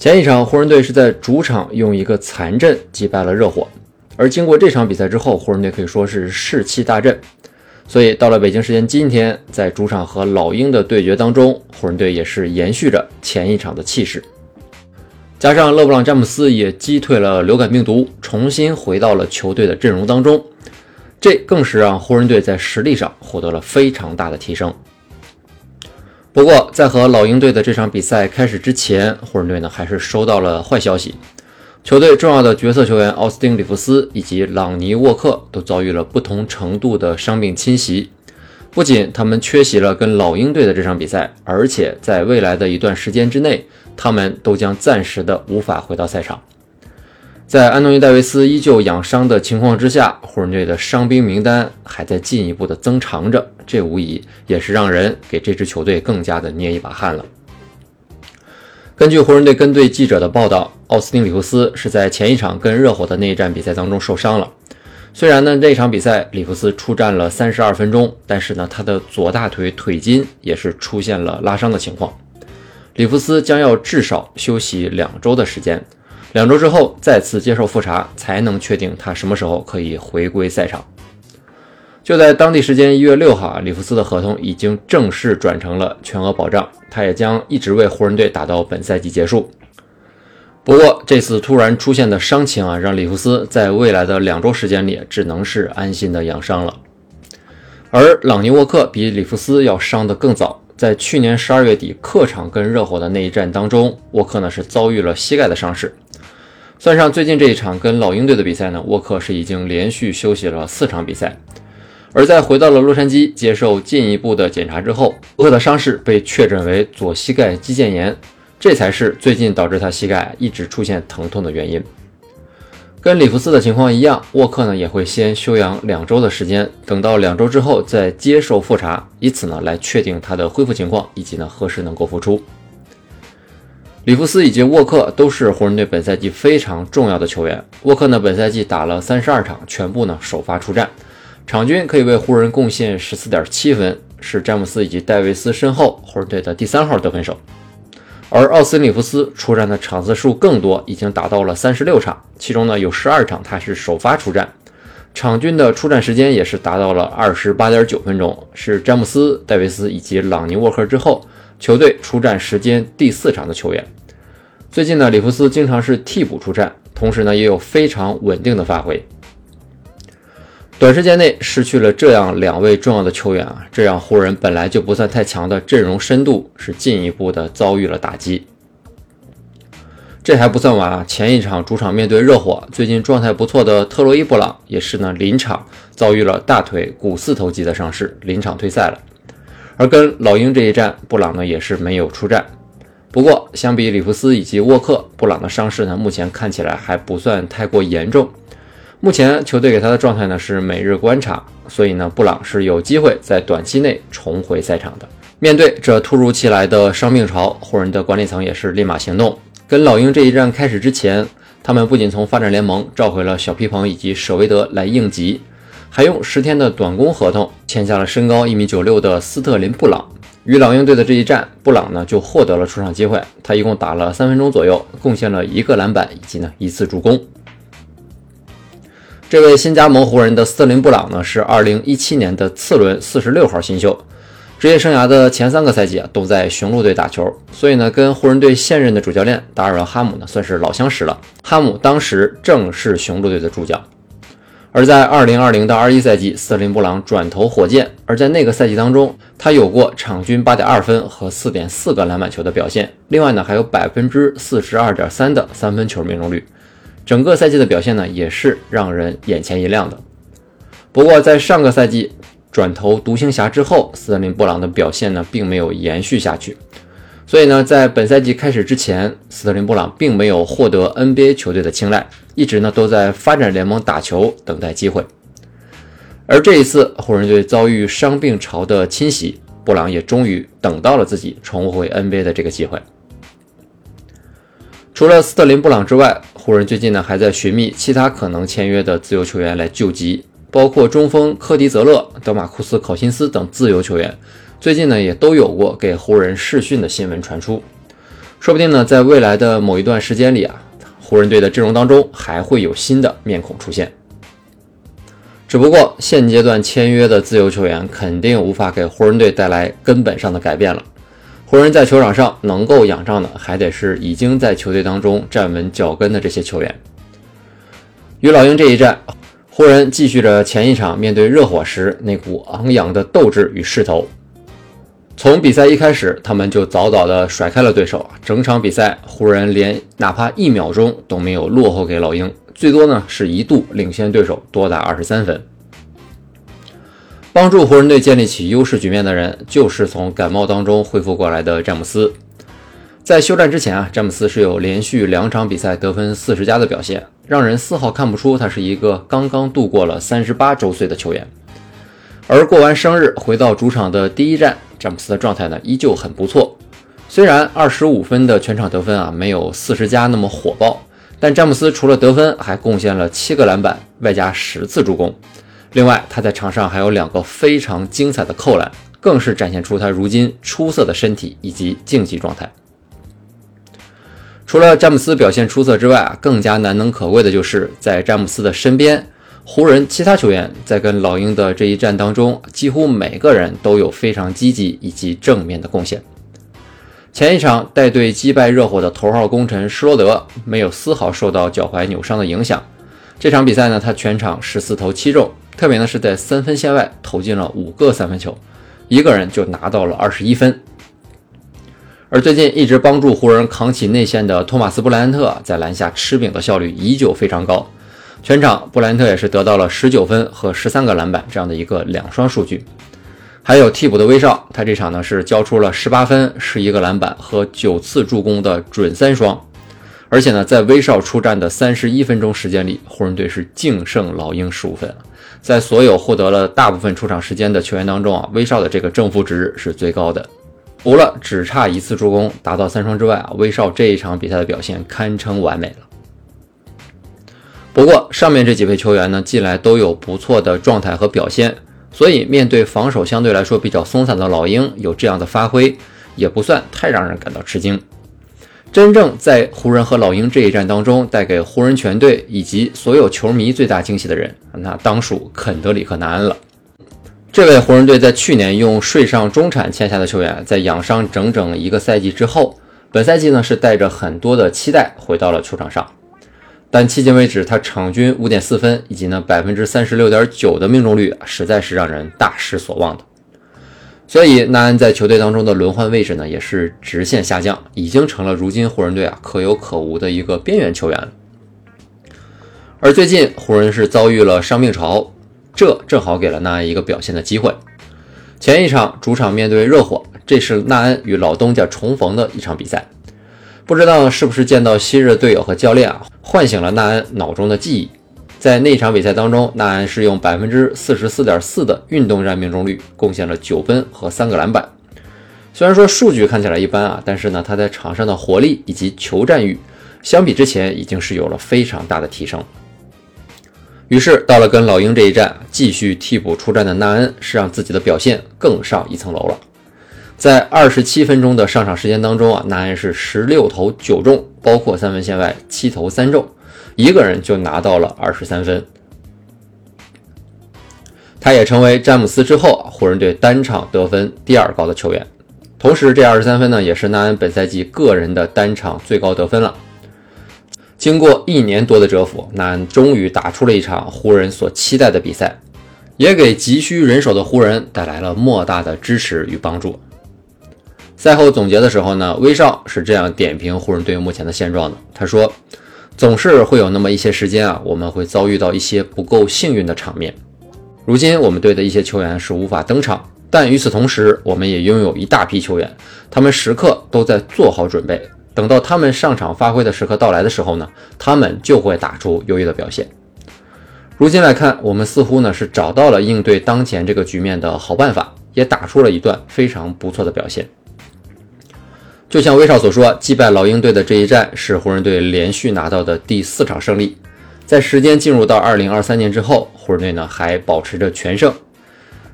前一场湖人队是在主场用一个残阵击败了热火，而经过这场比赛之后，湖人队可以说是士气大振。所以到了北京时间今天，在主场和老鹰的对决当中，湖人队也是延续着前一场的气势，加上勒布朗詹姆斯也击退了流感病毒，重新回到了球队的阵容当中。这更是让湖人队在实力上获得了非常大的提升。不过，在和老鹰队的这场比赛开始之前，湖人队呢还是收到了坏消息，球队重要的角色球员奥斯汀·里弗斯以及朗尼·沃克都遭遇了不同程度的伤病侵袭。不仅他们缺席了跟老鹰队的这场比赛，而且在未来的一段时间之内，他们都将暂时的无法回到赛场。在安东尼·戴维斯依旧养伤的情况之下，湖人队的伤兵名单还在进一步的增长着，这无疑也是让人给这支球队更加的捏一把汗了。根据湖人队跟队记者的报道，奥斯汀·里弗斯是在前一场跟热火的那一战比赛当中受伤了。虽然呢那场比赛里弗斯出战了三十二分钟，但是呢他的左大腿腿筋也是出现了拉伤的情况，里弗斯将要至少休息两周的时间。两周之后再次接受复查，才能确定他什么时候可以回归赛场。就在当地时间一月六号啊，里弗斯的合同已经正式转成了全额保障，他也将一直为湖人队打到本赛季结束。不过这次突然出现的伤情啊，让里弗斯在未来的两周时间里只能是安心的养伤了。而朗尼沃克比里弗斯要伤得更早，在去年十二月底客场跟热火的那一战当中，沃克呢是遭遇了膝盖的伤势。算上最近这一场跟老鹰队的比赛呢，沃克是已经连续休息了四场比赛。而在回到了洛杉矶接受进一步的检查之后，沃克的伤势被确诊为左膝盖肌腱炎，这才是最近导致他膝盖一直出现疼痛的原因。跟里弗斯的情况一样，沃克呢也会先休养两周的时间，等到两周之后再接受复查，以此呢来确定他的恢复情况以及呢何时能够复出。里弗斯以及沃克都是湖人队本赛季非常重要的球员。沃克呢，本赛季打了三十二场，全部呢首发出战，场均可以为湖人贡献十四点七分，是詹姆斯以及戴维斯身后湖人队的第三号得分手。而奥斯里弗斯出战的场次数更多，已经达到了三十六场，其中呢有十二场他是首发出战，场均的出战时间也是达到了二十八点九分钟，是詹姆斯、戴维斯以及朗尼沃克之后。球队出战时间第四场的球员，最近呢，里弗斯经常是替补出战，同时呢，也有非常稳定的发挥。短时间内失去了这样两位重要的球员啊，这让湖人本来就不算太强的阵容深度是进一步的遭遇了打击。这还不算完啊，前一场主场面对热火，最近状态不错的特洛伊布朗也是呢，临场遭遇了大腿股四头肌的伤势，临场退赛了。而跟老鹰这一战，布朗呢也是没有出战。不过，相比里弗斯以及沃克，布朗的伤势呢目前看起来还不算太过严重。目前球队给他的状态呢是每日观察，所以呢布朗是有机会在短期内重回赛场的。面对这突如其来的伤病潮，湖人的管理层也是立马行动。跟老鹰这一战开始之前，他们不仅从发展联盟召回了小皮蓬以及舍维德来应急。还用十天的短工合同签下了身高一米九六的斯特林·布朗。与老鹰队的这一战，布朗呢就获得了出场机会。他一共打了三分钟左右，贡献了一个篮板以及呢一次助攻。这位新加盟湖人的斯林·布朗呢是二零一七年的次轮四十六号新秀，职业生涯的前三个赛季啊都在雄鹿队打球，所以呢跟湖人队现任的主教练达尔文·哈姆呢算是老相识了。哈姆当时正是雄鹿队的助教。而在二零二零到二一赛季，斯林布朗转投火箭，而在那个赛季当中，他有过场均八点二分和四点四个篮板球的表现。另外呢，还有百分之四十二点三的三分球命中率，整个赛季的表现呢，也是让人眼前一亮的。不过在上个赛季转投独行侠之后，斯特林布朗的表现呢，并没有延续下去。所以呢，在本赛季开始之前，斯特林布朗并没有获得 NBA 球队的青睐，一直呢都在发展联盟打球，等待机会。而这一次，湖人队遭遇伤病潮的侵袭，布朗也终于等到了自己重回 NBA 的这个机会。除了斯特林布朗之外，湖人最近呢还在寻觅其他可能签约的自由球员来救急，包括中锋科迪泽勒、德马库斯考辛斯等自由球员。最近呢，也都有过给湖人试训的新闻传出，说不定呢，在未来的某一段时间里啊，湖人队的阵容当中还会有新的面孔出现。只不过现阶段签约的自由球员肯定无法给湖人队带来根本上的改变了。湖人，在球场上能够仰仗的，还得是已经在球队当中站稳脚跟的这些球员。与老鹰这一战，湖人继续着前一场面对热火时那股昂扬的斗志与势头。从比赛一开始，他们就早早的甩开了对手。整场比赛，湖人连哪怕一秒钟都没有落后给老鹰，最多呢是一度领先对手多达二十三分。帮助湖人队建立起优势局面的人，就是从感冒当中恢复过来的詹姆斯。在休战之前啊，詹姆斯是有连续两场比赛得分四十加的表现，让人丝毫看不出他是一个刚刚度过了三十八周岁的球员。而过完生日回到主场的第一战。詹姆斯的状态呢依旧很不错，虽然二十五分的全场得分啊没有四十加那么火爆，但詹姆斯除了得分，还贡献了七个篮板，外加十次助攻。另外，他在场上还有两个非常精彩的扣篮，更是展现出他如今出色的身体以及竞技状态。除了詹姆斯表现出色之外啊，更加难能可贵的就是在詹姆斯的身边。湖人其他球员在跟老鹰的这一战当中，几乎每个人都有非常积极以及正面的贡献。前一场带队击败热火的头号功臣施罗德，没有丝毫受到脚踝扭伤的影响。这场比赛呢，他全场十四投七中，特别呢是在三分线外投进了五个三分球，一个人就拿到了二十一分。而最近一直帮助湖人扛起内线的托马斯布莱恩特，在篮下吃饼的效率依旧非常高。全场，布兰特也是得到了十九分和十三个篮板这样的一个两双数据。还有替补的威少，他这场呢是交出了十八分、十一个篮板和九次助攻的准三双。而且呢，在威少出战的三十一分钟时间里，湖人队是净胜老鹰十五分。在所有获得了大部分出场时间的球员当中啊，威少的这个正负值是最高的。除了只差一次助攻达到三双之外啊，威少这一场比赛的表现堪称完美了。不过，上面这几位球员呢，近来都有不错的状态和表现，所以面对防守相对来说比较松散的老鹰，有这样的发挥也不算太让人感到吃惊。真正在湖人和老鹰这一战当中，带给湖人全队以及所有球迷最大惊喜的人，那当属肯德里克·南恩了。这位湖人队在去年用税上中产签下的球员，在养伤整整一个赛季之后，本赛季呢是带着很多的期待回到了球场上。但迄今为止，他场均五点四分，以及呢百分之三十六点九的命中率，实在是让人大失所望的。所以，纳恩在球队当中的轮换位置呢，也是直线下降，已经成了如今湖人队啊可有可无的一个边缘球员。而最近，湖人是遭遇了伤病潮，这正好给了纳恩一个表现的机会。前一场主场面对热火，这是纳恩与老东家重逢的一场比赛。不知道是不是见到昔日队友和教练啊，唤醒了纳恩脑中的记忆。在那场比赛当中，纳恩是用百分之四十四点四的运动战命中率，贡献了九分和三个篮板。虽然说数据看起来一般啊，但是呢，他在场上的活力以及球战欲，相比之前已经是有了非常大的提升。于是到了跟老鹰这一战，继续替补出战的纳恩是让自己的表现更上一层楼了。在二十七分钟的上场时间当中啊，纳恩是十六投九中，包括三分线外七投三中，一个人就拿到了二十三分。他也成为詹姆斯之后湖人队单场得分第二高的球员，同时这二十三分呢，也是纳恩本赛季个人的单场最高得分了。经过一年多的蛰伏，纳恩终于打出了一场湖人所期待的比赛，也给急需人手的湖人带来了莫大的支持与帮助。赛后总结的时候呢，威少是这样点评湖人队目前的现状的。他说：“总是会有那么一些时间啊，我们会遭遇到一些不够幸运的场面。如今我们队的一些球员是无法登场，但与此同时，我们也拥有一大批球员，他们时刻都在做好准备，等到他们上场发挥的时刻到来的时候呢，他们就会打出优异的表现。如今来看，我们似乎呢是找到了应对当前这个局面的好办法，也打出了一段非常不错的表现。就像威少所说，击败老鹰队的这一战是湖人队连续拿到的第四场胜利。在时间进入到二零二三年之后，湖人队呢还保持着全胜。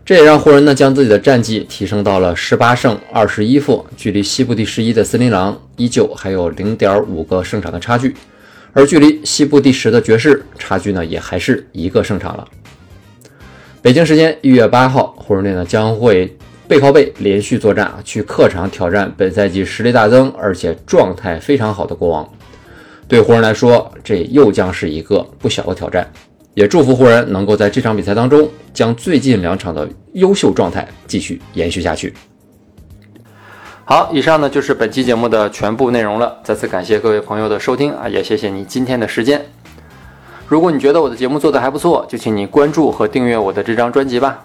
这也让湖人呢将自己的战绩提升到了十八胜二十一负，距离西部第十一的森林狼依旧还有零点五个胜场的差距，而距离西部第十的爵士差距呢也还是一个胜场了。北京时间一月八号，湖人队呢将会背靠背连续作战啊，去客场挑战本赛季实力大增而且状态非常好的国王。对湖人来说，这又将是一个不小的挑战。也祝福湖人能够在这场比赛当中将最近两场的优秀状态继续延续下去。好，以上呢就是本期节目的全部内容了。再次感谢各位朋友的收听啊，也谢谢你今天的时间。如果你觉得我的节目做得还不错，就请你关注和订阅我的这张专辑吧。